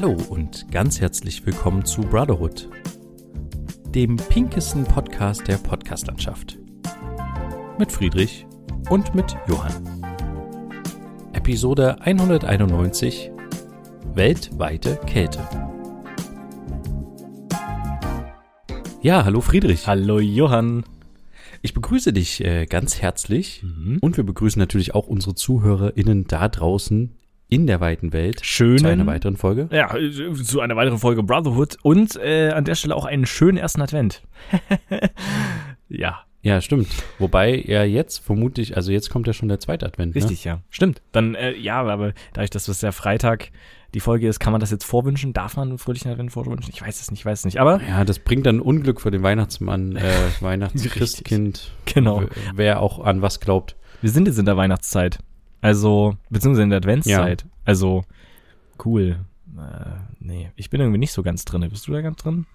Hallo und ganz herzlich willkommen zu Brotherhood, dem pinkesten Podcast der Podcastlandschaft. Mit Friedrich und mit Johann. Episode 191 Weltweite Kälte. Ja, hallo Friedrich. Hallo Johann. Ich begrüße dich äh, ganz herzlich Mhm. und wir begrüßen natürlich auch unsere ZuhörerInnen da draußen in der weiten Welt Schönen, zu einer weiteren Folge. ja, zu einer weiteren Folge Brotherhood und äh, an der Stelle auch einen schönen ersten Advent. ja, Ja, stimmt. Wobei ja jetzt vermutlich, also jetzt kommt ja schon der zweite Advent. richtig, ja. Stimmt. Dann, äh, ja, aber dadurch, dass es ja Freitag die Folge ist, kann man das jetzt vorwünschen? Darf man einen fröhlichen Advent vorwünschen? Ich weiß es nicht, ich weiß es nicht. Aber Ne? Ja, das bringt dann Unglück für den Weihnachtsmann, äh. Weihnachtschristkind, genau, wer auch an was glaubt. wir sind jetzt in der Weihnachtszeit. Also, beziehungsweise in der Adventszeit. Also, cool. Äh, nee, ich bin irgendwie nicht so ganz drin. Bist du da ganz drin?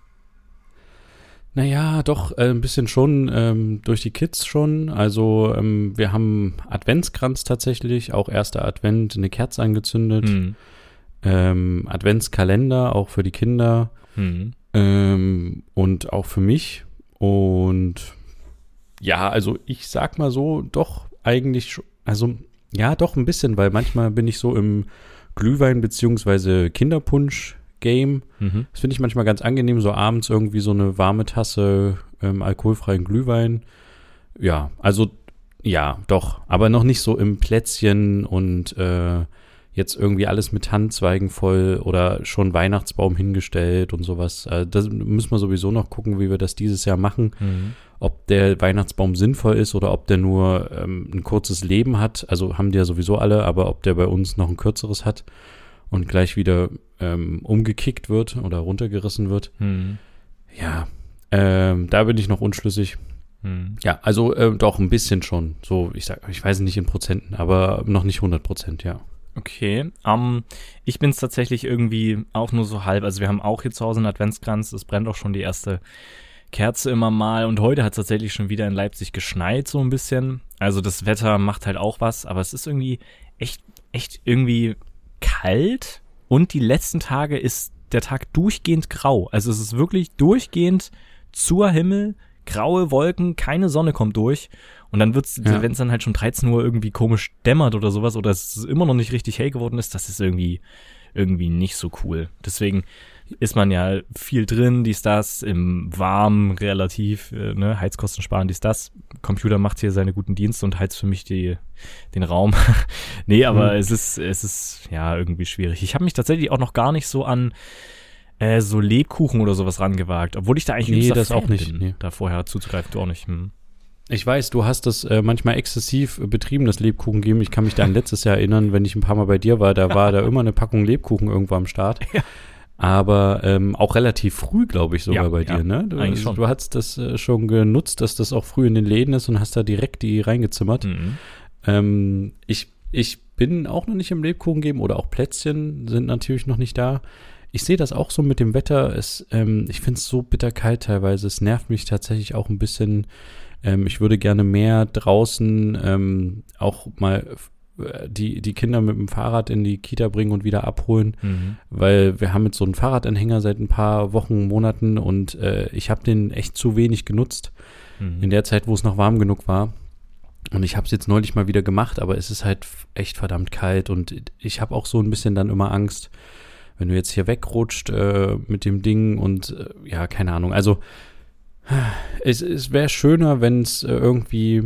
Naja, doch, äh, ein bisschen schon, ähm, durch die Kids schon. Also ähm, wir haben Adventskranz tatsächlich, auch erster Advent, eine Kerze angezündet. Hm. Ähm, Adventskalender, auch für die Kinder. Hm. Ähm, und auch für mich. Und ja, also ich sag mal so, doch eigentlich, schon- also ja, doch ein bisschen, weil manchmal bin ich so im Glühwein- beziehungsweise Kinderpunsch-Game. Mhm. Das finde ich manchmal ganz angenehm, so abends irgendwie so eine warme Tasse ähm, alkoholfreien Glühwein. Ja, also ja, doch, aber noch nicht so im Plätzchen und äh, jetzt irgendwie alles mit Handzweigen voll oder schon Weihnachtsbaum hingestellt und sowas. Äh, das müssen wir sowieso noch gucken, wie wir das dieses Jahr machen. Mhm. Ob der Weihnachtsbaum sinnvoll ist oder ob der nur ähm, ein kurzes Leben hat. Also haben die ja sowieso alle, aber ob der bei uns noch ein kürzeres hat und gleich wieder ähm, umgekickt wird oder runtergerissen wird. Hm. Ja, ähm, da bin ich noch unschlüssig. Hm. Ja, also äh, doch ein bisschen schon. So, ich sag, ich weiß nicht in Prozenten, aber noch nicht 100 Prozent, ja. Okay, ähm, ich bin's tatsächlich irgendwie auch nur so halb. Also wir haben auch hier zu Hause einen Adventskranz, es brennt auch schon die erste Kerze immer mal und heute hat es tatsächlich schon wieder in Leipzig geschneit so ein bisschen. Also das Wetter macht halt auch was, aber es ist irgendwie echt, echt irgendwie kalt und die letzten Tage ist der Tag durchgehend grau. Also es ist wirklich durchgehend zur Himmel, graue Wolken, keine Sonne kommt durch. Und dann wird's, Ja. wenn es dann halt schon 13 Uhr irgendwie komisch dämmert oder sowas, oder es immer noch nicht richtig hell geworden ist, das ist irgendwie, irgendwie nicht so cool. Deswegen ist man ja viel drin, dies, das, im Warm relativ, äh, ne, Heizkosten sparen, dies, das. Computer macht hier seine guten Dienste und heizt für mich die, den Raum. nee, aber Mhm. es ist, es ist, ja, irgendwie schwierig. Ich habe mich tatsächlich auch noch gar nicht so an äh, so Lebkuchen oder sowas rangewagt, obwohl ich da eigentlich Nee, das auch nicht, bin, nee. da vorher zuzugreifen, du auch nicht. Hm. Ich weiß, du hast das äh, manchmal exzessiv betrieben, das Lebkuchen geben. Ich kann mich da an letztes Jahr erinnern, wenn ich ein paar Mal bei dir war, da war da immer eine Packung Lebkuchen irgendwo am Start. Ja. Aber ähm, auch relativ früh, glaube ich, sogar Ja, bei ja, dir, ne? Du, eigentlich schon. du hast das äh, schon genutzt, dass das auch früh in den Läden ist und hast da direkt die reingezimmert. Mhm. Ähm, ich, ich bin auch noch nicht im Lebkuchen geben oder auch Plätzchen sind natürlich noch nicht da. Ich sehe das auch so mit dem Wetter. Es, ähm, ich finde es so bitterkalt teilweise. Es nervt mich tatsächlich auch ein bisschen. Ähm, ich würde gerne mehr draußen ähm, auch mal äh, die, die Kinder mit dem Fahrrad in die Kita bringen und wieder abholen, Mhm. weil wir haben jetzt so einen Fahrradanhänger seit ein paar Wochen, Monaten und äh, ich habe den echt zu wenig genutzt Mhm. in der Zeit, wo es noch warm genug war. Und ich habe es jetzt neulich mal wieder gemacht, aber es ist halt echt verdammt kalt und ich habe auch so ein bisschen dann immer Angst, wenn du jetzt hier wegrutscht äh, mit dem Ding und äh, ja, keine Ahnung. Also es, es wäre schöner, wenn es äh, irgendwie,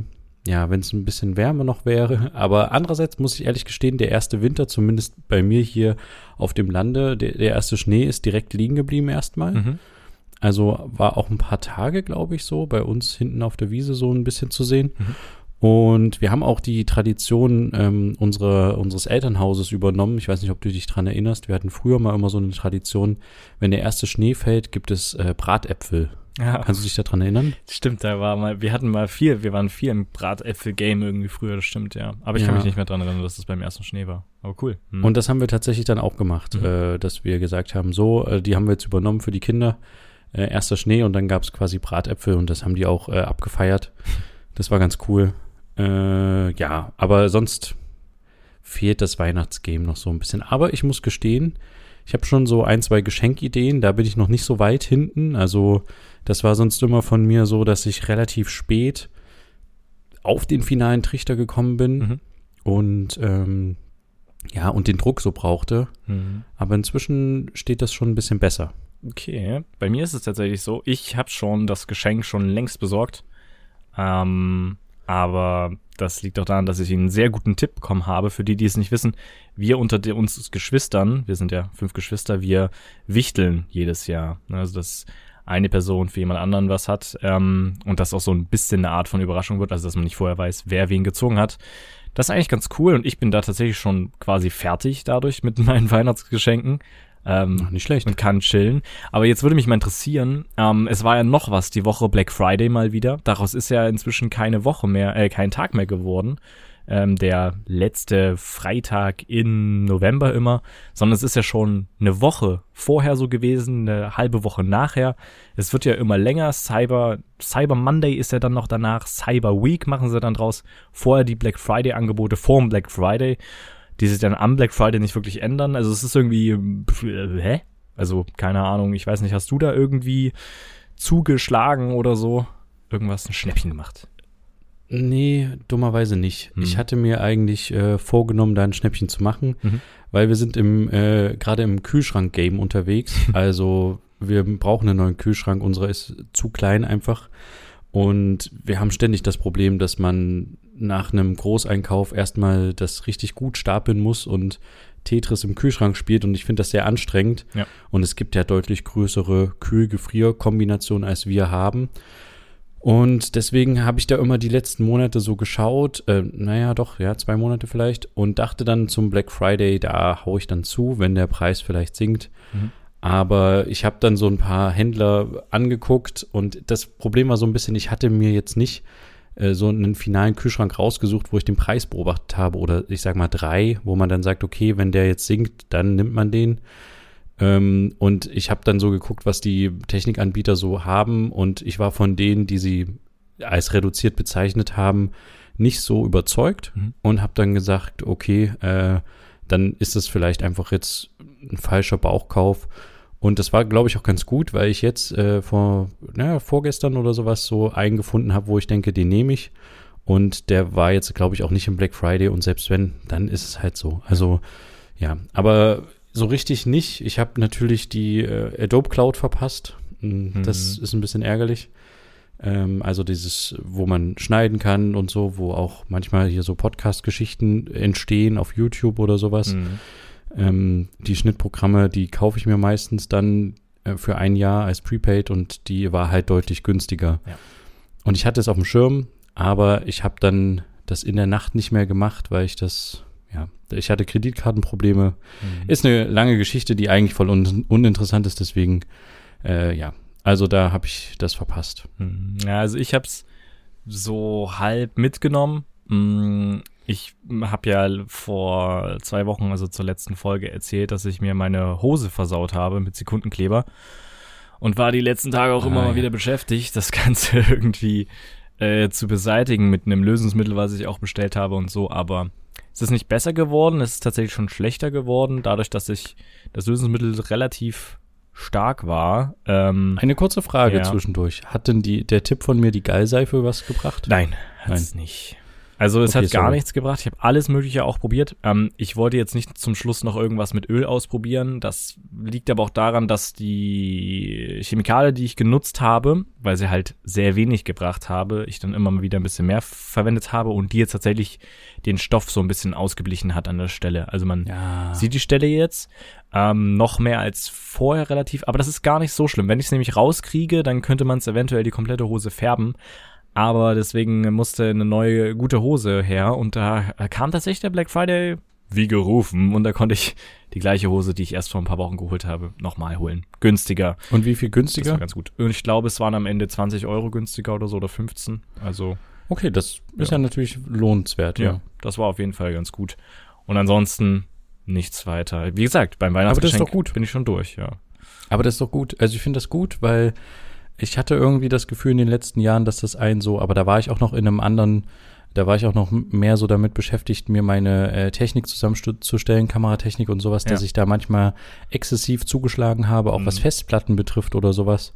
ja, wenn es ein bisschen wärmer noch wäre. Aber andererseits muss ich ehrlich gestehen, der erste Winter, zumindest bei mir hier auf dem Lande, der, der erste Schnee ist direkt liegen geblieben erstmal. Mhm. Also war auch ein paar Tage, glaube ich, so bei uns hinten auf der Wiese so ein bisschen zu sehen. Mhm. Und wir haben auch die Tradition ähm, unsere, unseres Elternhauses übernommen. Ich weiß nicht, ob du dich dran erinnerst. Wir hatten früher mal immer so eine Tradition, wenn der erste Schnee fällt, gibt es äh, Bratäpfel. Ja, Kannst du dich daran erinnern? stimmt, da war mal, wir hatten mal viel, wir waren viel im Bratäpfel-Game irgendwie früher, das stimmt, ja. Aber ich kann Ja. mich nicht mehr dran erinnern, dass das beim ersten Schnee war. Aber cool. Hm. Und das haben wir tatsächlich dann auch gemacht, Mhm. äh, dass wir gesagt haben, so, äh, die haben wir jetzt übernommen für die Kinder. Äh, erster Schnee und dann gab es quasi Bratäpfel und das haben die auch äh, abgefeiert. Das war ganz cool. Äh, ja, aber sonst fehlt das Weihnachtsgame noch so ein bisschen. Aber ich muss gestehen, Ich habe schon so ein, zwei Geschenkideen, da bin ich noch nicht so weit hinten. Also das war sonst immer von mir so, dass ich relativ spät auf den finalen Trichter gekommen bin Mhm. und ähm, ja, und den Druck so brauchte. Mhm. Aber inzwischen steht das schon ein bisschen besser. Okay, bei mir ist es tatsächlich so, ich habe schon das Geschenk schon längst besorgt. Ähm, aber das liegt auch daran, dass ich einen sehr guten Tipp bekommen habe. Für die, die es nicht wissen, wir unter uns Geschwistern, wir sind ja fünf Geschwister, wir wichteln jedes Jahr. Also, dass eine Person für jemand anderen was hat ähm, und das auch so ein bisschen eine Art von Überraschung wird, also dass man nicht vorher weiß, wer wen gezogen hat. Das ist eigentlich ganz cool und ich bin da tatsächlich schon quasi fertig dadurch mit meinen Weihnachtsgeschenken. Ähm, nicht schlecht. und kann chillen. Aber jetzt würde mich mal interessieren, ähm, es war ja noch was die Woche Black Friday mal wieder. Daraus ist ja inzwischen keine Woche mehr, äh, kein Tag mehr geworden. Ähm, der letzte Freitag in November immer, sondern es ist ja schon eine Woche vorher so gewesen, eine halbe Woche nachher. Es wird ja immer länger. Cyber, Cyber Monday ist ja dann noch danach. Cyber Week machen sie dann draus. Vorher die Black Friday Angebote vorm Black Friday die sich dann am Black Friday nicht wirklich ändern. Also es ist irgendwie, äh, hä? Also keine Ahnung, ich weiß nicht, hast du da irgendwie zugeschlagen oder so? Irgendwas, ein Schnäppchen gemacht? Nee, dummerweise nicht. Hm. Ich hatte mir eigentlich äh, vorgenommen, da ein Schnäppchen zu machen, Mhm. weil wir sind im äh, gerade im Kühlschrank-Game unterwegs. also wir brauchen einen neuen Kühlschrank. Unserer ist zu klein einfach. Und wir haben ständig das Problem, dass man nach einem Großeinkauf erstmal das richtig gut stapeln muss und Tetris im Kühlschrank spielt. Und ich finde das sehr anstrengend. Ja. Und es gibt ja deutlich größere Kühl-Gefrier-Kombinationen, als wir haben. Und deswegen habe ich da immer die letzten Monate so geschaut, äh, naja, doch, ja, zwei Monate vielleicht, und dachte dann zum Black Friday, da hau ich dann zu, wenn der Preis vielleicht sinkt. Mhm. Aber ich habe dann so ein paar Händler angeguckt und das Problem war so ein bisschen, ich hatte mir jetzt nicht äh, so einen finalen Kühlschrank rausgesucht, wo ich den Preis beobachtet habe oder ich sag mal drei, wo man dann sagt, okay, wenn der jetzt sinkt, dann nimmt man den. Ähm, und ich habe dann so geguckt, was die Technikanbieter so haben und ich war von denen, die sie als reduziert bezeichnet haben, nicht so überzeugt Mhm. und habe dann gesagt, okay, äh, dann ist das vielleicht einfach jetzt ein falscher Bauchkauf. Und das war, glaube ich, auch ganz gut, weil ich jetzt äh, vor, naja, vorgestern oder sowas so eingefunden habe, wo ich denke, den nehme ich. Und der war jetzt, glaube ich, auch nicht im Black Friday. Und selbst wenn, dann ist es halt so. Also, ja, aber so richtig nicht. Ich habe natürlich die äh, Adobe Cloud verpasst. Mm, Das Mhm. ist ein bisschen ärgerlich. Ähm, also dieses, wo man schneiden kann und so, wo auch manchmal hier so Podcast-Geschichten entstehen auf YouTube oder sowas. Mhm. Ähm, die Schnittprogramme, die kaufe ich mir meistens dann äh, für ein Jahr als Prepaid und die war halt deutlich günstiger. Ja. Und ich hatte es auf dem Schirm, aber ich habe dann das in der Nacht nicht mehr gemacht, weil ich das, ja, ich hatte Kreditkartenprobleme. Mhm. Ist eine lange Geschichte, die eigentlich voll un uninteressant ist, deswegen, äh, ja. Also da habe ich das verpasst. Mhm. Ja, also ich hab's so halb mitgenommen. Ich habe ja vor zwei Wochen, also zur letzten Folge, erzählt, dass ich mir meine Hose versaut habe mit Sekundenkleber und war die letzten Tage auch Ah, immer mal ja. wieder beschäftigt, das Ganze irgendwie äh, zu beseitigen mit einem Lösungsmittel, was ich auch bestellt habe und so. Aber es ist nicht besser geworden, es ist tatsächlich schon schlechter geworden, dadurch, dass ich das Lösungsmittel relativ stark war. Ähm, Eine kurze Frage Ja. zwischendurch. Hat denn die, der Tipp von mir, die Gallseife, was gebracht? Nein, hat es nicht. Also es Okay, hat gar sorry. nichts gebracht. Ich habe alles Mögliche auch probiert. Ähm, ich wollte jetzt nicht zum Schluss noch irgendwas mit Öl ausprobieren. Das liegt aber auch daran, dass die Chemikale, die ich genutzt habe, weil sie halt sehr wenig gebracht habe, ich dann immer mal wieder ein bisschen mehr verwendet habe und die jetzt tatsächlich den Stoff so ein bisschen ausgeblichen hat an der Stelle. Also man Ja. sieht die Stelle jetzt ähm, noch mehr als vorher relativ, aber das ist gar nicht so schlimm. Wenn ich es nämlich rauskriege, dann könnte man es eventuell die komplette Hose färben. Aber deswegen musste eine neue gute Hose her und da kam tatsächlich der Black Friday wie gerufen und da konnte ich die gleiche Hose, die ich erst vor ein paar Wochen geholt habe, nochmal holen. Günstiger. Und wie viel Das war günstiger? ganz gut. Und ich glaube, es waren am Ende 20 Euro günstiger oder so oder 15. Also Okay, das ist Ja. ja, natürlich lohnenswert. ja, Ja. das war auf jeden Fall ganz gut. Und ansonsten nichts weiter. Wie gesagt, beim das ist Weihnachtsgeschenk doch gut. bin ich schon durch, ja. Aber das ist doch gut. Also ich finde das gut, weil ich hatte irgendwie das Gefühl in den letzten Jahren, dass das ein so, aber da war ich auch noch in einem anderen, Da war ich auch noch mehr so damit beschäftigt, mir meine äh, Technik zusammenzustellen, Kameratechnik und sowas, Ja. dass ich da manchmal exzessiv zugeschlagen habe, auch was Mhm. Festplatten betrifft oder sowas.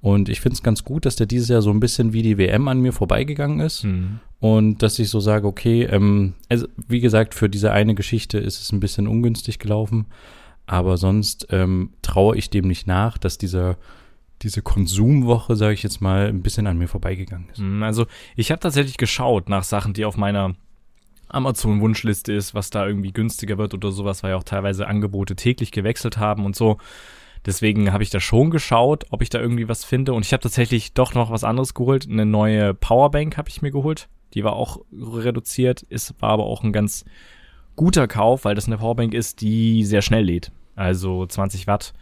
Und ich finde es ganz gut, dass der dieses Jahr so ein bisschen wie die WM an mir vorbeigegangen ist. Mhm. Und dass ich so sage, okay, ähm, also wie gesagt, für diese eine Geschichte ist es ein bisschen ungünstig gelaufen. Aber sonst ähm, traue ich dem nicht nach, dass dieser, diese Konsumwoche, sage ich jetzt mal, ein bisschen an mir vorbeigegangen ist. Mm, Also ich habe tatsächlich geschaut nach Sachen, die auf meiner Amazon-Wunschliste ist, was da irgendwie günstiger wird oder sowas, weil ja auch teilweise Angebote täglich gewechselt haben und so. Deswegen habe ich da schon geschaut, ob ich da irgendwie was finde. Und ich habe tatsächlich doch noch was anderes geholt. Eine neue Powerbank habe ich mir geholt. Die war auch reduziert, ist, war aber auch ein ganz guter Kauf, weil das eine Powerbank ist, die sehr schnell lädt. Also 20 Watt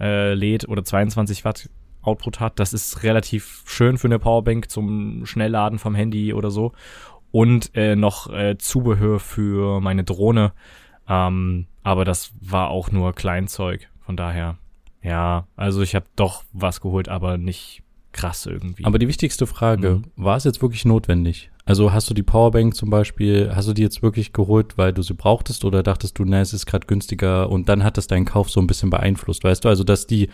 äh, lädt oder 22 Watt Output hat. Das ist relativ schön für eine Powerbank zum Schnellladen vom Handy oder so. Und äh, noch äh, Zubehör für meine Drohne. Ähm, aber das war auch nur Kleinzeug. Von daher, ja, also ich habe doch was geholt, aber nicht krass irgendwie. Aber die wichtigste Frage, Mhm. war es jetzt wirklich notwendig? Also hast du die Powerbank zum Beispiel, hast du die jetzt wirklich geholt, weil du sie brauchtest oder dachtest du, na, es ist gerade günstiger und dann hat das deinen Kauf so ein bisschen beeinflusst, weißt du? Also dass die,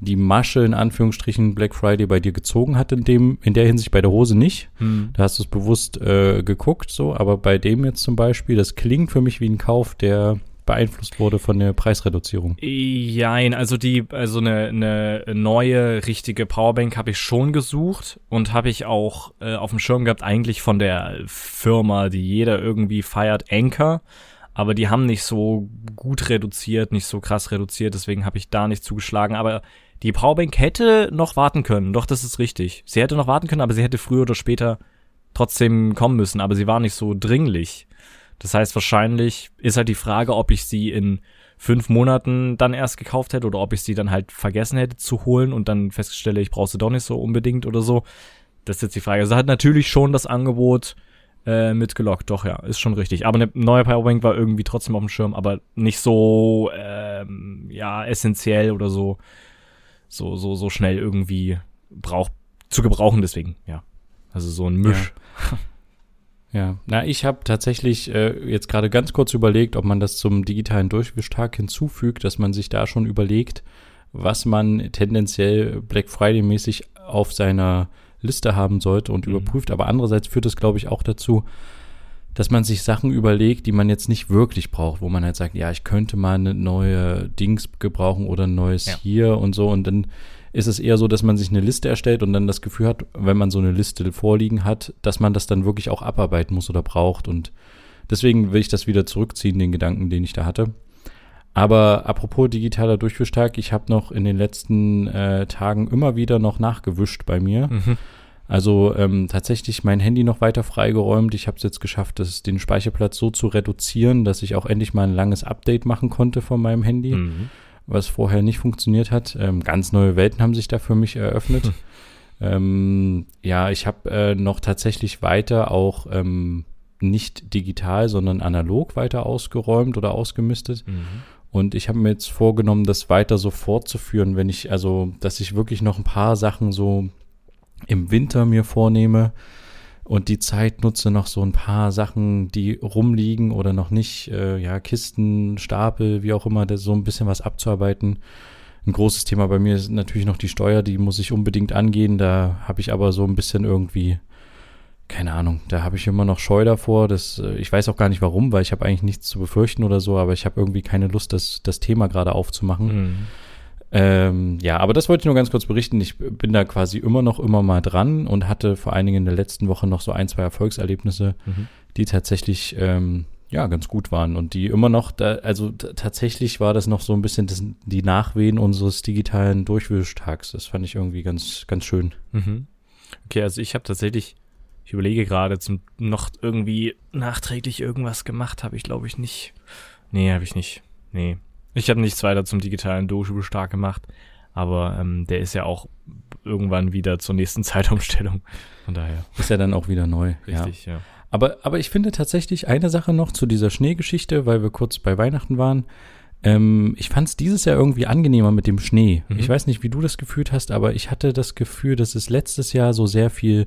die Masche in Anführungsstrichen Black Friday bei dir gezogen hat in dem, in der Hinsicht bei der Hose nicht. hm. Da hast du es bewusst äh, geguckt, so, aber bei dem jetzt zum Beispiel, das klingt für mich wie ein Kauf, der beeinflusst wurde von der Preisreduzierung. Jein, also die, also eine, eine neue richtige Powerbank habe ich schon gesucht und habe ich auch äh, auf dem Schirm gehabt, eigentlich von der Firma, die jeder irgendwie feiert, Anker. Aber die haben nicht so gut reduziert, nicht so krass reduziert, deswegen habe ich da nicht zugeschlagen. Aber die Powerbank hätte noch warten können, doch, das ist richtig. Sie hätte noch warten können, aber sie hätte früher oder später trotzdem kommen müssen, aber sie war nicht so dringlich. Das heißt, wahrscheinlich ist halt die Frage, ob ich sie in fünf Monaten dann erst gekauft hätte oder ob ich sie dann halt vergessen hätte zu holen und dann feststelle, ich brauche sie doch nicht so unbedingt oder so. Das ist jetzt die Frage. Also hat natürlich schon das Angebot äh, mitgelockt, doch ja, ist schon richtig. Aber eine neue Powerbank war irgendwie trotzdem auf dem Schirm, aber nicht so ähm, ja essentiell oder so so so so schnell irgendwie brauch zu gebrauchen. Deswegen ja, also so ein Misch. Ja, na, ich habe tatsächlich äh, jetzt gerade ganz kurz überlegt, ob man das zum digitalen Durchwischtag hinzufügt, dass man sich da schon überlegt, was man tendenziell Black Friday-mäßig auf seiner Liste haben sollte und Mhm. überprüft. Aber andererseits führt es, glaube ich, auch dazu, dass man sich Sachen überlegt, die man jetzt nicht wirklich braucht, wo man halt sagt, ja, ich könnte mal eine neue Dings gebrauchen oder ein neues Ja. hier und so. Und dann ist es eher so, dass man sich eine Liste erstellt und dann das Gefühl hat, wenn man so eine Liste vorliegen hat, dass man das dann wirklich auch abarbeiten muss oder braucht. Und deswegen will ich das wieder zurückziehen, den Gedanken, den ich da hatte. Aber apropos digitaler Durchwischtag, ich habe noch in den letzten äh, Tagen immer wieder noch nachgewischt bei mir. Mhm. Also ähm, tatsächlich mein Handy noch weiter freigeräumt. Ich habe es jetzt geschafft, das, den Speicherplatz so zu reduzieren, dass ich auch endlich mal ein langes Update machen konnte von meinem Handy, Mhm. Was vorher nicht funktioniert hat. Ähm, ganz neue Welten haben sich da für mich eröffnet. Hm. ähm, ja, ich habe äh, noch tatsächlich weiter auch ähm, nicht digital, sondern analog weiter ausgeräumt oder ausgemistet. Mhm. Und ich habe mir jetzt vorgenommen, das weiter so fortzuführen, wenn ich, also, dass ich wirklich noch ein paar Sachen so im Winter mir vornehme und die Zeit nutze, noch so ein paar Sachen, die rumliegen oder noch nicht, äh, ja, Kisten, Stapel, wie auch immer, so ein bisschen was abzuarbeiten. Ein großes Thema bei mir ist natürlich noch die Steuer, die muss ich unbedingt angehen. Da habe ich aber so ein bisschen irgendwie, keine Ahnung, da habe ich immer noch Scheu davor. Das, äh, ich weiß auch gar nicht warum, weil ich habe eigentlich nichts zu befürchten oder so, aber ich habe irgendwie keine Lust, das, das Thema gerade aufzumachen. Mhm. Ähm, ja, aber das wollte ich nur ganz kurz berichten. Ich bin da quasi immer noch immer mal dran und hatte vor allen Dingen in der letzten Woche noch so ein, zwei Erfolgserlebnisse, Mhm. die tatsächlich ähm, ja ganz gut waren und die immer noch, da, also tatsächlich war das noch so ein bisschen das, die Nachwehen unseres digitalen Durchwischtags. Das fand ich irgendwie ganz, ganz schön. Mhm. Okay, also ich habe tatsächlich, ich überlege gerade, zum noch irgendwie nachträglich irgendwas gemacht, habe ich glaube ich nicht. Nee, habe ich nicht. Nee. Ich habe nichts weiter zum digitalen Dojo stark gemacht, aber ähm, der ist ja auch irgendwann wieder zur nächsten Zeitumstellung. Von daher. Ist ja dann auch wieder neu. Ja. Richtig, ja. Aber, aber ich finde tatsächlich eine Sache noch zu dieser Schneegeschichte, weil wir kurz bei Weihnachten waren. Ähm, ich fand es dieses Jahr irgendwie angenehmer mit dem Schnee. Mhm. Ich weiß nicht, wie du das gefühlt hast, aber ich hatte das Gefühl, dass es letztes Jahr so sehr viel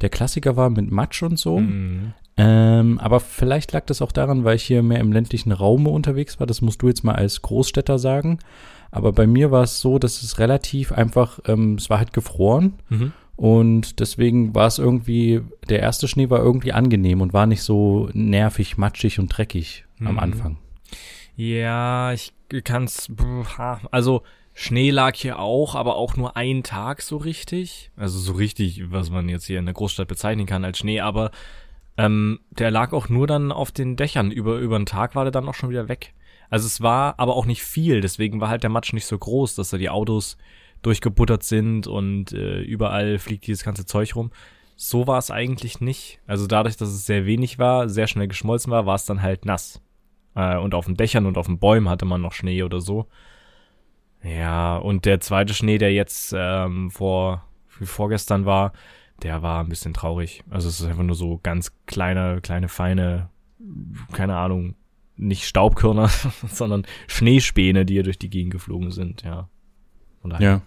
der Klassiker war mit Matsch und so. Mhm. Ähm, aber vielleicht lag das auch daran, weil ich hier mehr im ländlichen Raum unterwegs war. Das musst du jetzt mal als Großstädter sagen. Aber bei mir war es so, dass es relativ einfach, ähm, es war halt gefroren. Mhm. Und deswegen war es irgendwie, der erste Schnee war irgendwie angenehm und war nicht so nervig, matschig und dreckig am Mhm. Anfang. Ja, ich kann's. Also Schnee lag hier auch, aber auch nur einen Tag so richtig. Also so richtig, was man jetzt hier in der Großstadt bezeichnen kann als Schnee, aber ähm, der lag auch nur dann auf den Dächern. Über, über einen Tag war der dann auch schon wieder weg. Also es war aber auch nicht viel, deswegen war halt der Matsch nicht so groß, dass da die Autos durchgebuttert sind und äh, überall fliegt dieses ganze Zeug rum. So war es eigentlich nicht. Also dadurch, dass es sehr wenig war, sehr schnell geschmolzen war, war es dann halt nass. Äh, und auf den Dächern und auf den Bäumen hatte man noch Schnee oder so. Ja, und der zweite Schnee, der jetzt ähm, vor vorgestern war, der war ein bisschen traurig. Also es ist einfach nur so ganz kleine, kleine, feine, keine Ahnung, nicht Staubkörner, sondern Schneespäne, die hier durch die Gegend geflogen sind, ja. Ja.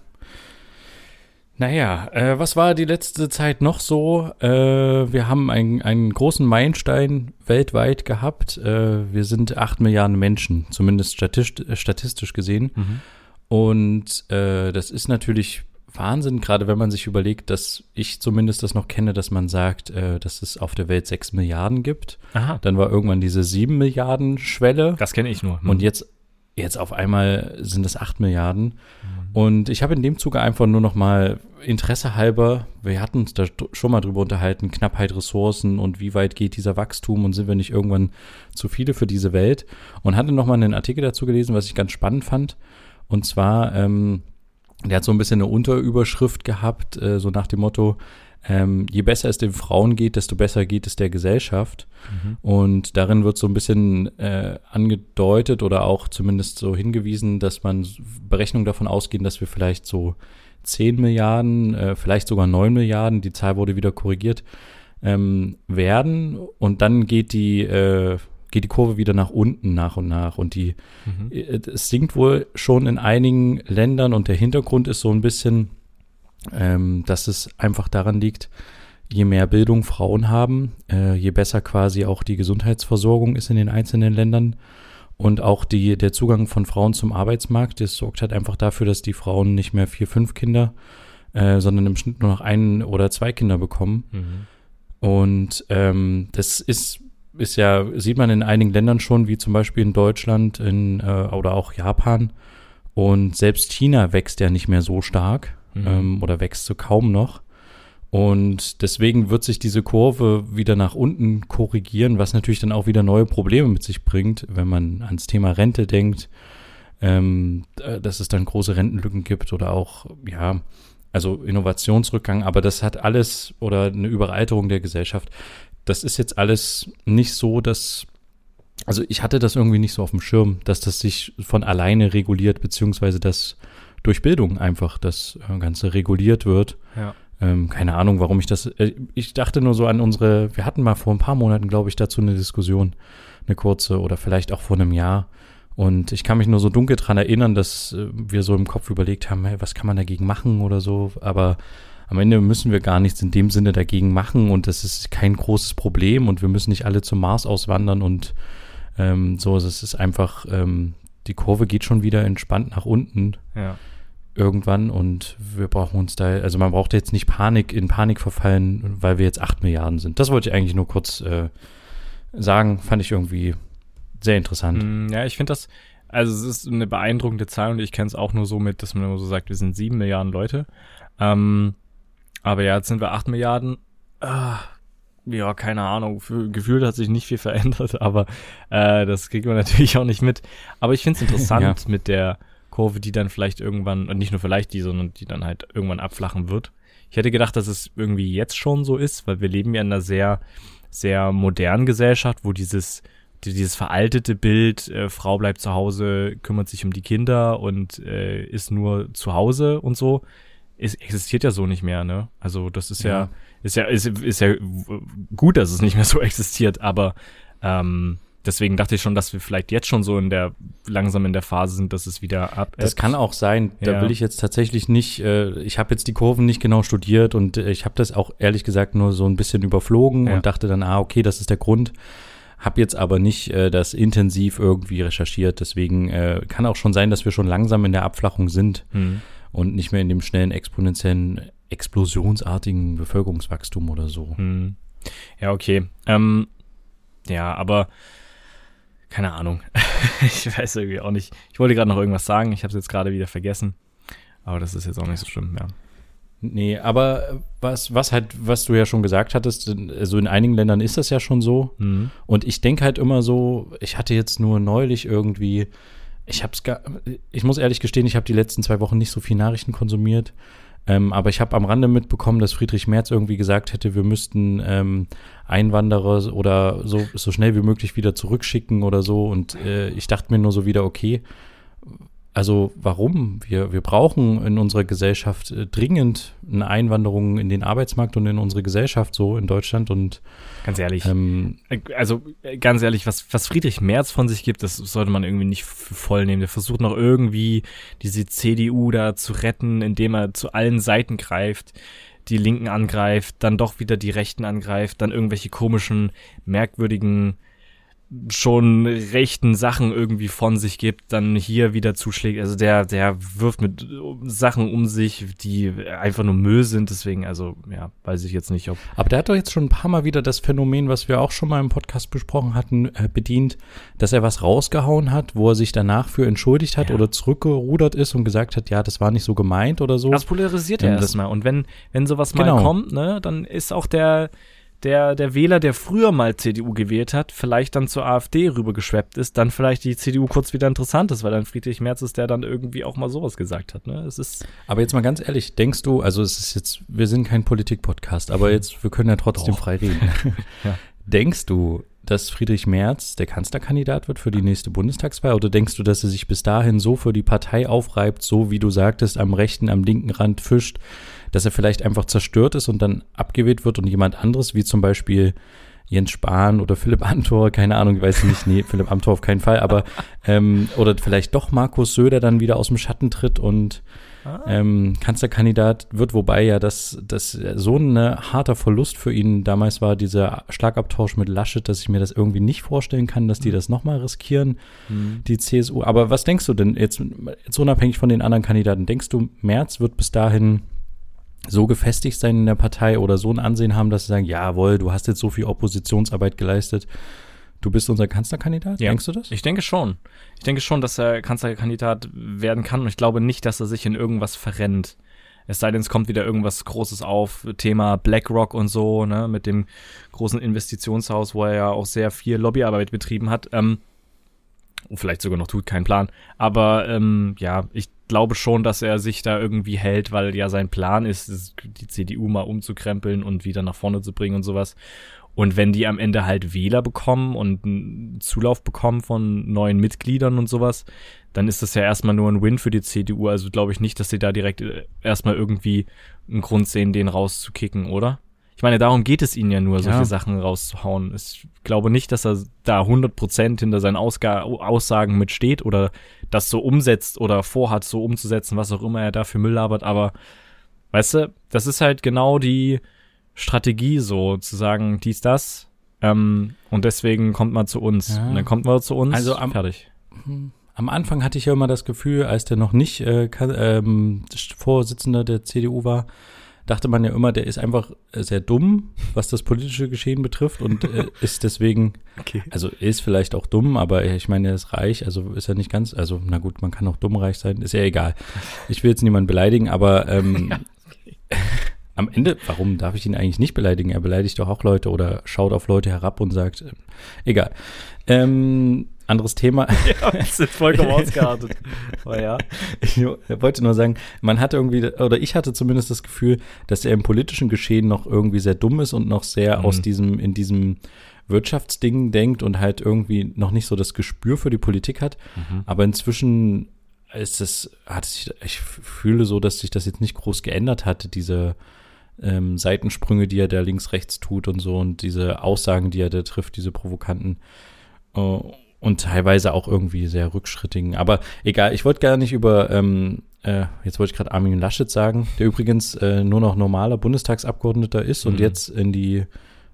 Naja, äh, was war die letzte Zeit noch so? Äh, wir haben einen, einen großen Meilenstein weltweit gehabt. Äh, wir sind acht Milliarden Menschen, zumindest statistisch, statistisch gesehen. Mhm. Und äh, das ist natürlich Wahnsinn, gerade wenn man sich überlegt, dass ich zumindest das noch kenne, dass man sagt, äh, dass es auf der Welt sechs Milliarden gibt. Aha, Dann war irgendwann diese sieben Milliarden Schwelle. das kenne ich nur. Und jetzt, jetzt auf einmal sind es acht Milliarden. Und ich habe in dem Zuge einfach nur noch mal Interesse halber, wir hatten uns da schon mal drüber unterhalten, Knappheit Ressourcen und wie weit geht dieser Wachstum und sind wir nicht irgendwann zu viele für diese Welt? Und hatte noch mal einen Artikel dazu gelesen, was ich ganz spannend fand. Und zwar, ähm, der hat so ein bisschen eine Unterüberschrift gehabt, äh, so nach dem Motto, ähm, je besser es den Frauen geht, desto besser geht es der Gesellschaft. Mhm. Und darin wird so ein bisschen äh, angedeutet oder auch zumindest so hingewiesen, dass man Berechnungen davon ausgehen, dass wir vielleicht so 10 Milliarden, äh, vielleicht sogar 9 Milliarden, die Zahl wurde wieder korrigiert, ähm, werden. Und dann geht die, äh, geht die Kurve wieder nach unten nach und nach. Und die, Mhm. äh, es sinkt wohl schon in einigen Ländern und der Hintergrund ist so ein bisschen, ähm, dass es einfach daran liegt, je mehr Bildung Frauen haben, äh, je besser quasi auch die Gesundheitsversorgung ist in den einzelnen Ländern und auch die, der Zugang von Frauen zum Arbeitsmarkt, das sorgt halt einfach dafür, dass die Frauen nicht mehr vier, fünf Kinder, äh, sondern im Schnitt nur noch ein oder zwei Kinder bekommen. Mhm. Und ähm, das ist, ist ja, sieht man in einigen Ländern schon, wie zum Beispiel in Deutschland in, äh, oder auch Japan. Und selbst China wächst ja nicht mehr so stark Mhm. ähm, oder wächst so kaum noch. Und deswegen wird sich diese Kurve wieder nach unten korrigieren, was natürlich dann auch wieder neue Probleme mit sich bringt, wenn man ans Thema Rente denkt, ähm, äh, dass es dann große Rentenlücken gibt oder auch, ja, also Innovationsrückgang, aber das hat alles oder eine Überalterung der Gesellschaft. Das ist jetzt alles nicht so, dass, also ich hatte das irgendwie nicht so auf dem Schirm, dass das sich von alleine reguliert, beziehungsweise dass durch Bildung einfach das äh, Ganze reguliert wird. Ja. Ähm, keine Ahnung, warum ich das. Äh, ich dachte nur so an unsere. Wir hatten mal vor ein paar Monaten, glaube ich, dazu eine Diskussion, eine kurze oder vielleicht auch vor einem Jahr. Und ich kann mich nur so dunkel dran erinnern, dass äh, wir so im Kopf überlegt haben, hey, was kann man dagegen machen oder so. Aber am Ende müssen wir gar nichts in dem Sinne dagegen machen und das ist kein großes Problem und wir müssen nicht alle zum Mars auswandern und ähm, so. Es ist einfach, ähm, die Kurve geht schon wieder entspannt nach unten Ja. Irgendwann und wir brauchen uns da, also man braucht jetzt nicht Panik, in Panik verfallen, weil wir jetzt acht Milliarden sind. Das wollte ich eigentlich nur kurz äh, sagen, fand ich irgendwie sehr interessant. Mm, Ja, ich finde das, also es ist eine beeindruckende Zahl und ich kenne es auch nur so mit, dass man immer so sagt, wir sind sieben Milliarden Leute. Ähm, aber ja, jetzt sind wir acht Milliarden. Ah, ja, keine Ahnung. Für, gefühlt hat sich nicht viel verändert, aber äh, das kriegt man natürlich auch nicht mit. Aber ich finde es interessant mit der Kurve, die dann vielleicht irgendwann, und nicht nur vielleicht die, sondern die dann halt irgendwann abflachen wird. Ich hätte gedacht, dass es irgendwie jetzt schon so ist, weil wir leben ja in einer sehr, sehr modernen Gesellschaft, wo dieses die- dieses veraltete Bild, äh, Frau bleibt zu Hause, kümmert sich um die Kinder und äh, ist nur zu Hause und so, ist, existiert ja so nicht mehr, ne? Also das ist ja, Ja. ist ja, ist, ist ja gut, dass es nicht mehr so existiert, aber ähm, deswegen dachte ich schon, dass wir vielleicht jetzt schon so in der, langsam in der Phase sind, dass es wieder ab. Das kann auch sein. Da Ja. will ich jetzt tatsächlich nicht, äh, ich habe jetzt die Kurven nicht genau studiert und äh, ich habe das auch ehrlich gesagt nur so ein bisschen überflogen Ja. und dachte dann, ah, okay, das ist der Grund. Hab jetzt aber nicht äh, das intensiv irgendwie recherchiert. Deswegen äh, kann auch schon sein, dass wir schon langsam in der Abflachung sind Hm. und nicht mehr in dem schnellen, exponentiellen, explosionsartigen Bevölkerungswachstum oder so. Hm. Ja, okay. Ähm, ja, aber keine Ahnung. ich weiß irgendwie auch nicht. Ich wollte gerade noch irgendwas sagen, ich habe es jetzt gerade wieder vergessen. Aber das ist jetzt auch nicht so schlimm, ja. Nee, aber was, was halt, was du ja schon gesagt hattest, also in einigen Ländern ist das ja schon so. Hm. Und ich denke halt immer so, ich hatte jetzt nur neulich irgendwie, ich hab's gar, ich muss ehrlich gestehen, ich habe die letzten zwei Wochen nicht so viel Nachrichten konsumiert. Ähm, aber ich habe am Rande mitbekommen, dass Friedrich Merz irgendwie gesagt hätte, wir müssten ähm, Einwanderer oder so, so schnell wie möglich wieder zurückschicken oder so. Und äh, ich dachte mir nur so wieder, okay, also warum? Wir, wir brauchen in unserer Gesellschaft äh, dringend eine Einwanderung in den Arbeitsmarkt und in unsere Gesellschaft so in Deutschland. Und Ganz ehrlich. ähm, Also, äh, ganz ehrlich, was, was Friedrich Merz von sich gibt, das sollte man irgendwie nicht voll nehmen. Der versucht noch irgendwie diese CDU da zu retten, indem er zu allen Seiten greift, die Linken angreift, dann doch wieder die Rechten angreift, dann irgendwelche komischen, merkwürdigen, schon rechten Sachen irgendwie von sich gibt, dann hier wieder zuschlägt. Also der, der wirft mit Sachen um sich, die einfach nur Müll sind. Deswegen, also, ja, weiß ich jetzt nicht, ob Aber der hat doch jetzt schon ein paar Mal wieder das Phänomen, was wir auch schon mal im Podcast besprochen hatten, äh, bedient, dass er was rausgehauen hat, wo er sich danach für entschuldigt hat Ja. oder zurückgerudert ist und gesagt hat, ja, das war nicht so gemeint oder so. Das polarisiert Ähm, ja das- erstmal. Und wenn, wenn sowas Genau. mal kommt, ne, dann ist auch der, der, der Wähler, der früher mal CDU gewählt hat, vielleicht dann zur AfD rübergeschweppt ist, dann vielleicht die CDU kurz wieder interessant ist, weil dann Friedrich Merz ist, der dann irgendwie auch mal sowas gesagt hat. Ne? Es ist Aber jetzt mal ganz ehrlich, denkst du, also es ist jetzt, wir sind kein Politik-Podcast, aber jetzt, wir können ja trotzdem Doch. frei reden. Ja. Denkst du, dass Friedrich Merz der Kanzlerkandidat wird für die nächste Bundestagswahl? Oder denkst du, dass er sich bis dahin so für die Partei aufreibt, so wie du sagtest, am rechten, am linken Rand fischt, dass er vielleicht einfach zerstört ist und dann abgewählt wird und jemand anderes, wie zum Beispiel Jens Spahn oder Philipp Amthor, keine Ahnung, ich weiß nicht, nee, Philipp Amthor auf keinen Fall, aber ähm, oder vielleicht doch Markus Söder dann wieder aus dem Schatten tritt und ähm, Kanzlerkandidat wird, wobei ja das, das so ein harter Verlust für ihn damals war, dieser Schlagabtausch mit Laschet, dass ich mir das irgendwie nicht vorstellen kann, dass die das nochmal riskieren, die CSU. Aber was denkst du denn jetzt, jetzt unabhängig von den anderen Kandidaten, denkst du, Merz wird bis dahin so gefestigt sein in der Partei oder so ein Ansehen haben, dass sie sagen, jawohl, du hast jetzt so viel Oppositionsarbeit geleistet, du bist unser Kanzlerkandidat? Ja. Denkst du das? Ich denke schon. Ich denke schon, dass er Kanzlerkandidat werden kann und ich glaube nicht, dass er sich in irgendwas verrennt. Es sei denn, es kommt wieder irgendwas Großes auf, Thema BlackRock und so, ne, mit dem großen Investitionshaus, wo er ja auch sehr viel Lobbyarbeit betrieben hat. Ähm, vielleicht sogar noch tut, kein Plan. Aber ähm, ja, ich glaube schon, dass er sich da irgendwie hält, weil ja sein Plan ist, die CDU mal umzukrempeln und wieder nach vorne zu bringen und sowas. Und wenn die am Ende halt Wähler bekommen und einen Zulauf bekommen von neuen Mitgliedern und sowas, dann ist das ja erstmal nur ein Win für die CDU. Also glaube ich nicht, dass sie da direkt äh, erstmal irgendwie einen Grund sehen, den rauszukicken, oder? Ich meine, darum geht es ihnen ja nur, solche Ja. Sachen rauszuhauen. Ich glaube nicht, dass er da 100% hinter seinen Ausga Aussagen mitsteht oder das so umsetzt oder vorhat, so umzusetzen, was auch immer er da für Müll labert. Aber, weißt du, das ist halt genau die Strategie so, zu sagen, dies, das. Ähm, und deswegen kommt man zu uns. Ja. Und dann kommt man zu uns. Also am- fertig. Am Anfang hatte ich ja immer das Gefühl, als der noch nicht äh, ähm, Vorsitzender der CDU war, dachte man ja immer, der ist einfach äh, sehr dumm, was das politische Geschehen betrifft und äh, ist deswegen, Okay. also ist vielleicht auch dumm, aber ich meine, er ist reich, also ist er nicht ganz, also na gut, man kann auch dumm reich sein, ist ja egal. Ich will jetzt niemanden beleidigen, aber ähm, am Ende, warum darf ich ihn eigentlich nicht beleidigen? Er beleidigt doch auch Leute oder schaut auf Leute herab und sagt, äh, egal. Ähm, anderes Thema. Ja, wir sind vollkommen ausgeartet. Aber ja. Ich wollte nur sagen, man hatte irgendwie, oder ich hatte zumindest das Gefühl, dass er im politischen Geschehen noch irgendwie sehr dumm ist und noch sehr Mhm. aus diesem, in diesem Wirtschaftsding denkt und halt irgendwie noch nicht so das Gespür für die Politik hat. Mhm. Aber inzwischen ist es, hat sich, ich fühle so, dass sich das jetzt nicht groß geändert hat, diese ähm, Seitensprünge, die er da links, rechts tut und so und diese Aussagen, die er da trifft, diese provokanten. äh, und teilweise auch irgendwie sehr rückschrittigen. Aber egal, ich wollte gar nicht über, ähm, äh, jetzt wollte ich gerade Armin Laschet sagen, der übrigens äh, nur noch normaler Bundestagsabgeordneter ist Mhm. und jetzt in die,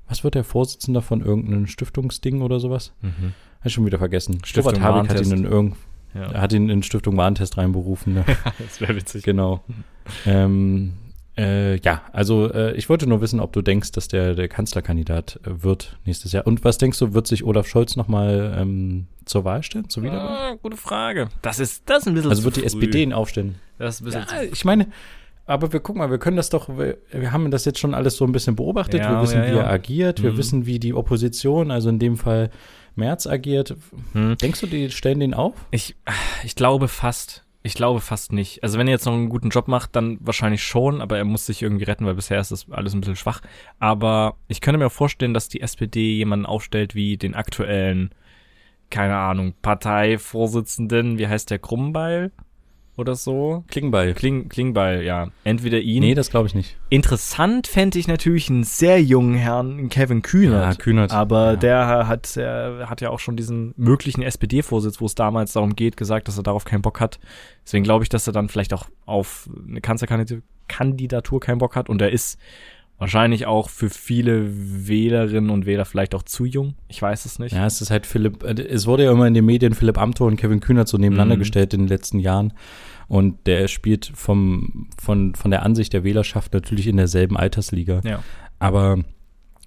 was wird der Vorsitzender von irgendeinem Stiftungsding oder sowas? Mhm. Hab ich schon wieder vergessen. Stiftung Robert Habeck hat ihn in irgend, Ja, hat ihn in Stiftung Warentest reinberufen. Ne? das wäre witzig. genau. ähm, äh, ja, also äh, ich wollte nur wissen, ob du denkst, dass der der Kanzlerkandidat äh, wird nächstes Jahr. Und was denkst du, wird sich Olaf Scholz nochmal ähm, zur Wahl stellen, zur Wiederwahl? Ah, gute Frage. Das ist, das ist ein bisschen Also zu wird die früh. SPD ihn aufstellen? Das ist ein bisschen Ja, ich meine, aber wir gucken mal, wir können das doch, wir, wir haben das jetzt schon alles so ein bisschen beobachtet. Ja, wir wissen, ja, wie ja. er agiert. Wir Mhm. wissen, wie die Opposition, also in dem Fall Merz agiert. zu, hm. Denkst du, die stellen den auf? Ich, ich glaube fast. Ich glaube fast nicht. Also wenn er jetzt noch einen guten Job macht, dann wahrscheinlich schon, aber er muss sich irgendwie retten, weil bisher ist das alles ein bisschen schwach. Aber ich könnte mir auch vorstellen, dass die SPD jemanden aufstellt wie den aktuellen, keine Ahnung, Parteivorsitzenden, wie heißt der, Krumbeil oder so? Klingbeil. Kling, Klingbeil, ja. Entweder ihn. Nee, das glaube ich nicht. Interessant fände ich natürlich einen sehr jungen Herrn, Kevin Kühnert. Kühnert. Aber ja. der hat, der hat ja auch schon diesen möglichen SPD-Vorsitz, wo es damals darum geht, gesagt, dass er darauf keinen Bock hat. Deswegen glaube ich, dass er dann vielleicht auch auf eine Kanzlerkandidatur keinen Bock hat. Und er ist wahrscheinlich auch für viele Wählerinnen und Wähler vielleicht auch zu jung. Ich weiß es nicht. Ja, es ist halt Philipp, äh, es wurde ja immer in den Medien Philipp Amthor und Kevin Kühnert so nebeneinander Mhm. gestellt in den letzten Jahren. Und der spielt vom, von, von der Ansicht der Wählerschaft natürlich in derselben Altersliga. Ja. Aber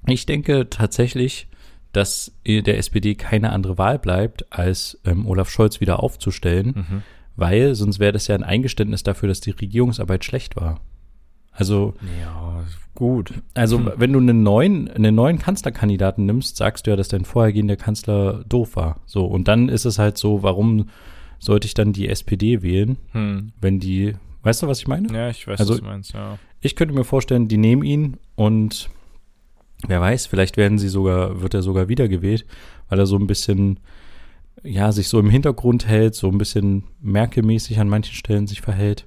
ich denke tatsächlich, dass der SPD keine andere Wahl bleibt, als ähm, Olaf Scholz wieder aufzustellen, Mhm. weil sonst wäre das ja ein Eingeständnis dafür, dass die Regierungsarbeit schlecht war. Also, Ja, gut. also Hm. wenn du einen neuen, einen neuen Kanzlerkandidaten nimmst, sagst du ja, dass dein vorhergehender Kanzler doof war. So, und dann ist es halt so, warum sollte ich dann die SPD wählen, Hm. wenn die, weißt du, was ich meine? Ja, ich weiß, Also- was du meinst, ja. Ich könnte mir vorstellen, die nehmen ihn und wer weiß, vielleicht werden sie sogar, wird er sogar wiedergewählt, weil er so ein bisschen, ja, sich so im Hintergrund hält, so ein bisschen Merkel-mäßig an manchen Stellen sich verhält.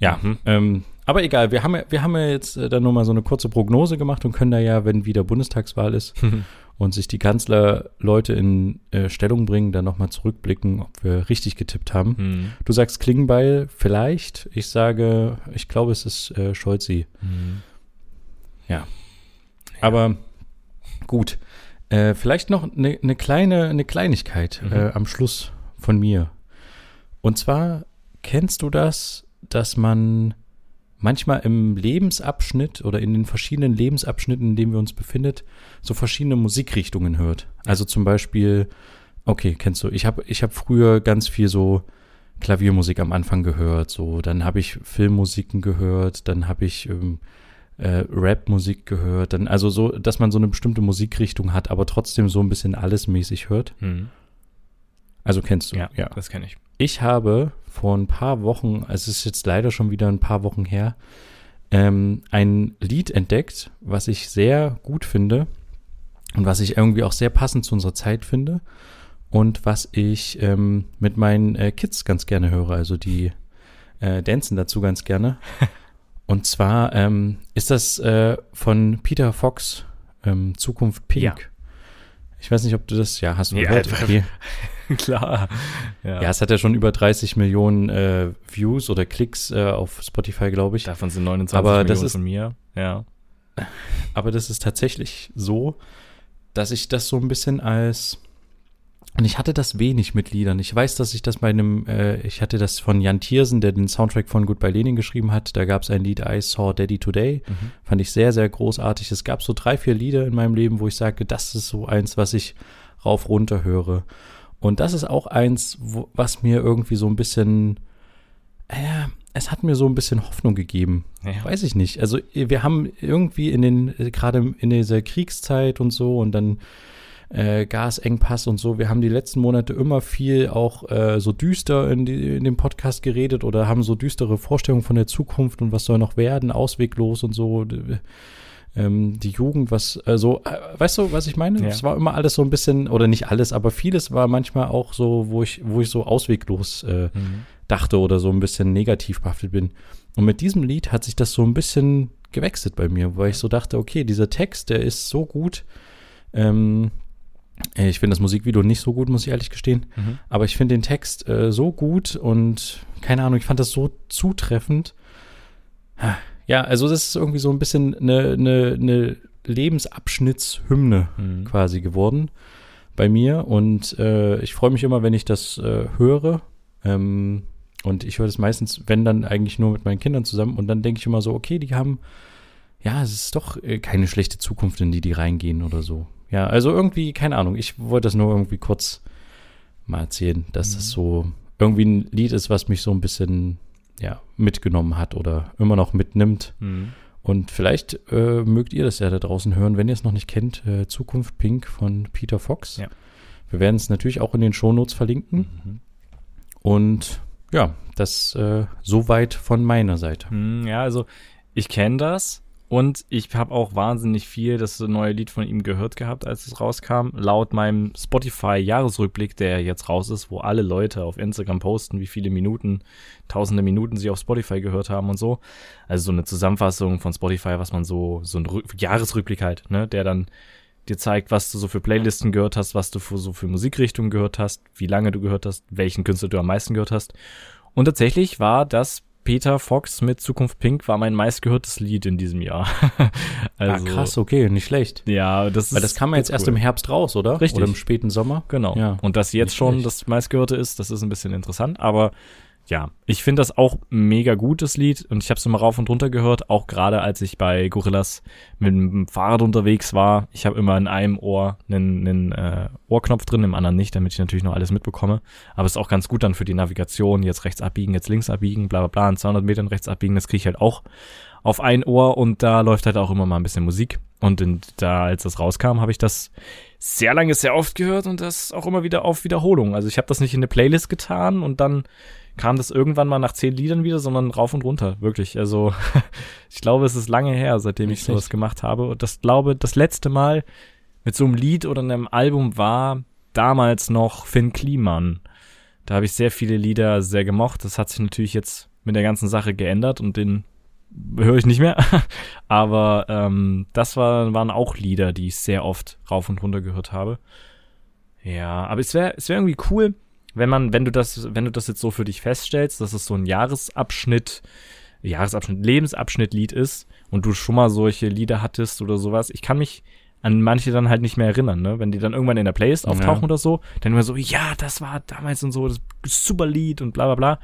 Ja, Mhm. ähm, aber egal, wir haben ja, wir haben ja jetzt äh, dann nur mal so eine kurze Prognose gemacht und können da ja, wenn wieder Bundestagswahl ist und sich die Kanzlerleute in äh, Stellung bringen, dann nochmal zurückblicken, ob wir richtig getippt haben. Hm. Du sagst Klingbeil, vielleicht. Ich sage, ich glaube, es ist äh, Scholzi. Hm. Aber gut. Äh, vielleicht noch eine ne kleine eine Kleinigkeit Mhm. äh, am Schluss von mir. Und zwar kennst du das, dass man manchmal im Lebensabschnitt oder in den verschiedenen Lebensabschnitten, in denen wir uns befindet, so verschiedene Musikrichtungen hört. Also zum Beispiel, okay, kennst du, ich habe ich hab früher ganz viel so Klaviermusik am Anfang gehört, so, dann habe ich Filmmusiken gehört, dann habe ich ähm, äh, Rap-Musik gehört, dann also so, dass man so eine bestimmte Musikrichtung hat, aber trotzdem so ein bisschen alles mäßig hört. Hm. Also kennst du, Ja, das kenne ich. Ich habe vor ein paar Wochen, es ist jetzt leider schon wieder ein paar Wochen her, ähm, ein Lied entdeckt, was ich sehr gut finde und was ich irgendwie auch sehr passend zu unserer Zeit finde und was ich ähm, mit meinen äh, Kids ganz gerne höre. Also die äh, dancen dazu ganz gerne. und zwar ähm, ist das äh, von Peter Fox, ähm, Zukunft Pink. Ja. Ich weiß nicht, ob du das, ja, hast du Ja, gehört? Okay. Klar. Ja, es hat ja schon über 30 Millionen äh, Views oder Klicks äh, auf Spotify, glaube ich. Davon sind 29 Aber Millionen das ist- von mir. Ja. Aber das ist tatsächlich so, dass ich das so ein bisschen als und ich hatte das wenig mit Liedern. Ich weiß, dass ich das bei einem, äh, ich hatte das von Jan Thiersen, der den Soundtrack von Goodbye Lenin geschrieben hat. Da gab es ein Lied I Saw Daddy Today. Mhm. Fand ich sehr, sehr großartig. Es gab so drei, vier Lieder in meinem Leben, wo ich sage, das ist so eins, was ich rauf runter höre. Und das ist auch eins, wo, was mir irgendwie so ein bisschen, äh, es hat mir so ein bisschen Hoffnung gegeben. Ja. Weiß ich nicht. Also wir haben irgendwie in den, äh, gerade in dieser Kriegszeit und so und dann äh, Gasengpass und so, wir haben die letzten Monate immer viel auch äh, so düster in, die, in dem Podcast geredet oder haben so düstere Vorstellungen von der Zukunft und was soll noch werden, ausweglos und so. Ähm, die Jugend, was, also, äh, weißt du, was ich meine? Ja. Es war immer alles so ein bisschen, oder nicht alles, aber vieles war manchmal auch so, wo ich, wo ich so ausweglos äh, Mhm. dachte oder so ein bisschen negativ behaftet bin. Und mit diesem Lied hat sich das so ein bisschen gewechselt bei mir, weil ich so dachte, okay, dieser Text, der ist so gut, ähm, Äh, Ich finde das Musikvideo nicht so gut, muss ich ehrlich gestehen. Mhm. Aber ich finde den Text äh, so gut und keine Ahnung, ich fand das so zutreffend. Ja, also das ist irgendwie so ein bisschen eine, eine, eine Lebensabschnittshymne Mhm. quasi geworden bei mir. Und äh, ich freue mich immer, wenn ich das äh, höre. Ähm, und ich höre das meistens, wenn dann eigentlich nur mit meinen Kindern zusammen. Und dann denke ich immer so, okay, die haben, ja, es ist doch äh, keine schlechte Zukunft, in die die reingehen oder so. Ja, also irgendwie, keine Ahnung. Ich wollte das nur irgendwie kurz mal erzählen, dass das so irgendwie ein Lied ist, was mich so ein bisschen, ja, mitgenommen hat oder immer noch mitnimmt. Mhm. Und vielleicht äh, mögt ihr das ja da draußen hören, wenn ihr es noch nicht kennt. Äh, Zukunft Pink von Peter Fox. Ja. Wir werden es natürlich auch in den Shownotes verlinken. Mhm. Und ja, das äh, soweit von meiner Seite. Hm, Ja, also ich kenne das und ich habe auch wahnsinnig viel das neue Lied von ihm gehört gehabt, als es rauskam. Laut meinem Spotify-Jahresrückblick, der jetzt raus ist, wo alle Leute auf Instagram posten, wie viele Minuten, tausende Minuten sie auf Spotify gehört haben und so. Also so eine Zusammenfassung von Spotify, was man so, so ein Rück Jahresrückblick halt, ne, der dann dir zeigt, was du so für Playlisten gehört hast, was du für, so für Musikrichtungen gehört hast, wie lange du gehört hast, welchen Künstler du am meisten gehört hast. Und tatsächlich war das Peter Fox mit Zukunft Pink war mein meistgehörtes Lied in diesem Jahr. also, ah, krass, okay, nicht schlecht. Ja, das ist. Weil das kam ja jetzt ist erst cool. im Herbst raus, oder? Richtig. Oder im späten Sommer. Genau. Ja. Und das jetzt schon schlecht. das meistgehörte ist, das ist ein bisschen interessant. Aber ja, ich finde das auch mega gutes Lied und ich habe es immer rauf und runter gehört, auch gerade als ich bei Gorillas mit dem Fahrrad unterwegs war. Ich habe immer in einem Ohr einen, einen äh, Ohrknopf drin, im anderen nicht, damit ich natürlich noch alles mitbekomme. Aber es ist auch ganz gut dann für die Navigation, jetzt rechts abbiegen, jetzt links abbiegen, bla bla bla, in 200 Metern rechts abbiegen, das kriege ich halt auch auf ein Ohr und da läuft halt auch immer mal ein bisschen Musik. Und in, da, als das rauskam, habe ich das sehr lange, sehr oft gehört und das auch immer wieder auf Wiederholung. Also ich habe das nicht in eine Playlist getan und dann kam das irgendwann mal nach zehn Liedern wieder, sondern rauf und runter, wirklich. Also ich glaube, es ist lange her, seitdem ich sowas gemacht habe. Und das glaube, das letzte Mal mit so einem Lied oder einem Album war damals noch Finn Kliman. Da habe ich sehr viele Lieder sehr gemocht. Das hat sich natürlich jetzt mit der ganzen Sache geändert und den höre ich nicht mehr. Aber ähm, das war, waren auch Lieder, die ich sehr oft rauf und runter gehört habe. Ja, aber es wäre es wäre irgendwie cool, wenn man, wenn du das, wenn du das jetzt so für dich feststellst, dass es so ein Jahresabschnitt, Jahresabschnitt, Lebensabschnitt-Lied ist und du schon mal solche Lieder hattest oder sowas. Ich kann mich an manche dann halt nicht mehr erinnern, ne? Wenn die dann irgendwann in der Playlist auftauchen Ja. oder so, dann immer so, ja, das war damals und so, das super Lied und bla bla bla.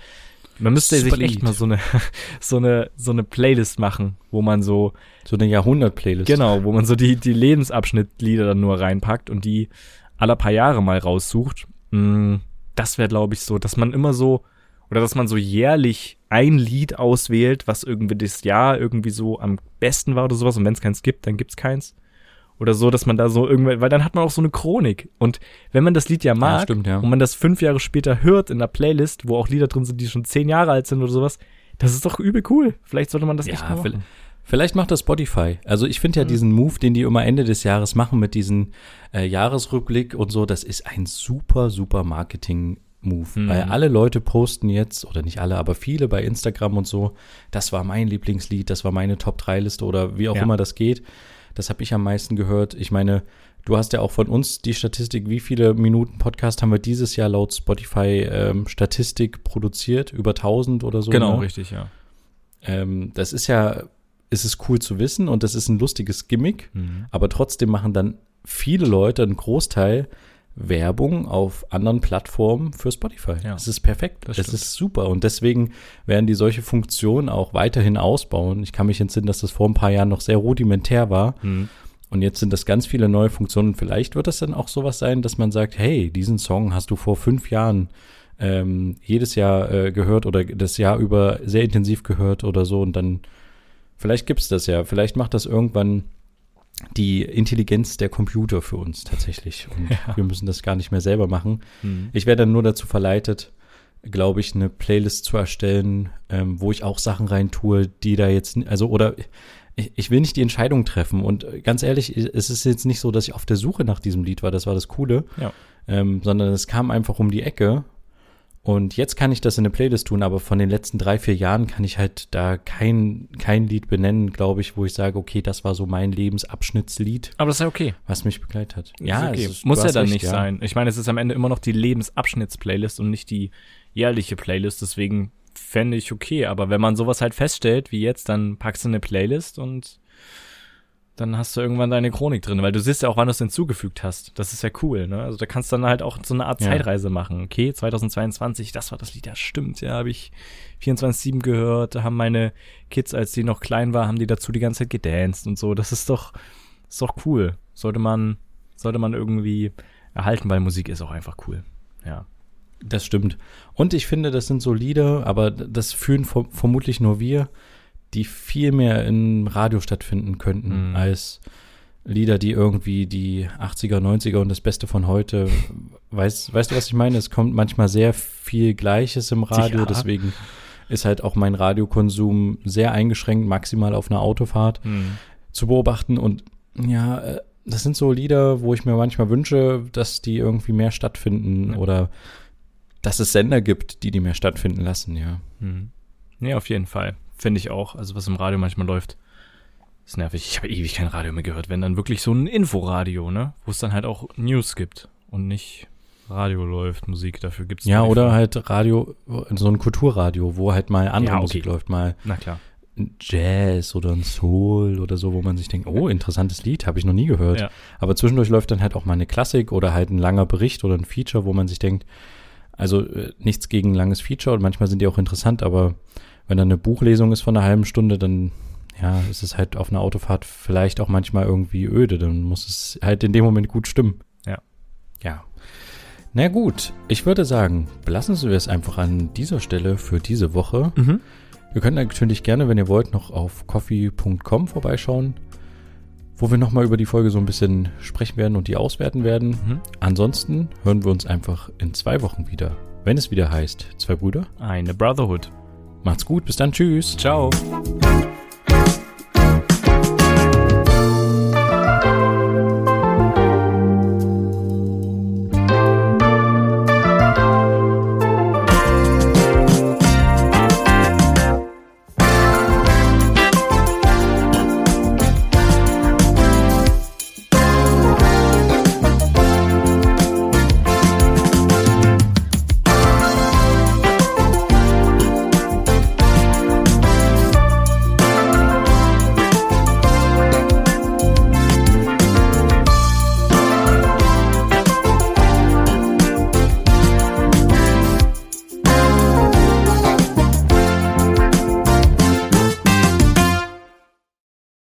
Man müsste sich Super echt Lied. mal so eine, so eine, so eine Playlist machen, wo man so, So eine Jahrhundert-Playlist. Genau, wo man so die, die Lebensabschnittlieder dann nur reinpackt und die aller paar Jahre mal raussucht. Mm, Das wäre, glaube ich, so, dass man immer so, oder dass man so jährlich ein Lied auswählt, was irgendwie das Jahr irgendwie so am besten war oder sowas. Und wenn es keins gibt, dann gibt's keins. Oder so, dass man da so irgendwann, weil dann hat man auch so eine Chronik. Und wenn man das Lied ja mag stimmt, ja. und man das fünf Jahre später hört in der Playlist, wo auch Lieder drin sind, die schon zehn Jahre alt sind oder sowas, das ist doch übel cool. Vielleicht sollte man das Ja, echt machen. Vielleicht macht das Spotify. Also ich finde ja diesen Move, den die immer Ende des Jahres machen mit diesem äh, Jahresrückblick und so, das ist ein super, super Marketing-Move. Mhm. Weil alle Leute posten jetzt, oder nicht alle, aber viele bei Instagram und so, das war mein Lieblingslied, das war meine Top-3-Liste oder wie auch Ja. immer das geht. Das habe ich am meisten gehört. Ich meine, du hast ja auch von uns die Statistik, wie viele Minuten Podcast haben wir dieses Jahr laut Spotify ähm, Statistik produziert? Über 1000 oder so? Genau, ne? richtig, ja. Ähm, das ist ja, ist es cool zu wissen und das ist ein lustiges Gimmick, Mhm. aber trotzdem machen dann viele Leute, einen Großteil, Werbung auf anderen Plattformen für Spotify. Ja. Das ist perfekt. Stimmt. ist super. Und deswegen werden die solche Funktionen auch weiterhin ausbauen. Ich kann mich entsinnen, dass das vor ein paar Jahren noch sehr rudimentär war. Mhm. Und jetzt sind das ganz viele neue Funktionen. Vielleicht wird das dann auch sowas sein, dass man sagt, hey, diesen Song hast du vor fünf Jahren ähm, jedes Jahr äh, gehört oder das Jahr über sehr intensiv gehört oder so. Und dann, vielleicht gibt's das ja. Vielleicht macht das irgendwann die Intelligenz der Computer für uns tatsächlich. Und Ja. wir müssen das gar nicht mehr selber machen. Mhm. Ich werde dann nur dazu verleitet, glaube ich, eine Playlist zu erstellen, ähm, wo ich auch Sachen rein tue, die da jetzt, also oder ich, ich will nicht die Entscheidung treffen. Und ganz ehrlich, es ist jetzt nicht so, dass ich auf der Suche nach diesem Lied war. Das war das Coole, Ja. ähm, sondern es kam einfach um die Ecke. Und jetzt kann ich das in eine Playlist tun, aber von den letzten drei, vier Jahren kann ich halt da kein, kein Lied benennen, glaube ich, wo ich sage, okay, das war so mein Lebensabschnittslied. Aber das ist ja okay. Was mich begleitet hat. Ja, okay. ist, muss ja dann recht, nicht ja. sein. Ich meine, es ist am Ende immer noch die Lebensabschnittsplaylist und nicht die jährliche Playlist, deswegen fände ich okay. Aber wenn man sowas halt feststellt wie jetzt, dann packst du eine Playlist und dann hast du irgendwann deine Chronik drin, weil du siehst ja auch, wann du es hinzugefügt hast. Das ist ja cool, ne? Also da kannst du dann halt auch so eine Art Zeitreise ja. machen. Okay, 2022, das war das Lied, ja stimmt, ja, habe ich 24-7 gehört, da haben meine Kids, als die noch klein waren, haben die dazu die ganze Zeit gedanced und so. Das ist doch, ist doch cool. Sollte man, sollte man irgendwie erhalten, weil Musik ist auch einfach cool. Ja. Das stimmt. Und ich finde, das sind so Lieder, aber das fühlen vermutlich nur wir die viel mehr im Radio stattfinden könnten, mhm. als Lieder, die irgendwie die 80er, 90er und das Beste von heute. Weißt, weißt du, was ich meine? Es kommt manchmal sehr viel Gleiches im Radio, ja. deswegen ist halt auch mein Radiokonsum sehr eingeschränkt, maximal auf einer Autofahrt mhm. zu beobachten. Und ja, äh, das sind so Lieder, wo ich mir manchmal wünsche, dass die irgendwie mehr stattfinden ja. oder dass es Sender gibt, die die mehr stattfinden lassen, ja. Mhm. Ja, auf jeden Fall. Finde ich auch. Also was im Radio manchmal läuft, ist nervig. Ich habe ewig kein Radio mehr gehört. Wenn dann wirklich so ein Inforadio, ne? Wo es dann halt auch News gibt und nicht Radio läuft, Musik, dafür gibt es Ja, oder halt Radio, so ein Kulturradio, wo halt mal andere ja, okay. Musik läuft, mal Na klar. Jazz oder ein Soul oder so, wo man sich denkt, oh, interessantes Lied, habe ich noch nie gehört. Ja. Aber zwischendurch läuft dann halt auch mal eine Klassik oder halt ein langer Bericht oder ein Feature, wo man sich denkt, also äh, nichts gegen ein langes Feature und manchmal sind die auch interessant, aber wenn da eine Buchlesung ist von einer halben Stunde, dann ja, ist es halt auf einer Autofahrt vielleicht auch manchmal irgendwie öde. Dann muss es halt in dem Moment gut stimmen. Ja. Ja. Na gut, ich würde sagen, belassen wir es einfach an dieser Stelle für diese Woche. Mhm. Ihr könnt natürlich gerne, wenn ihr wollt, noch auf coffee.com vorbeischauen, wo wir nochmal über die Folge so ein bisschen sprechen werden und die auswerten werden. Mhm. Ansonsten hören wir uns einfach in zwei Wochen wieder, wenn es wieder heißt, zwei Brüder. Eine Brotherhood. Macht's gut, bis dann, tschüss. Ciao.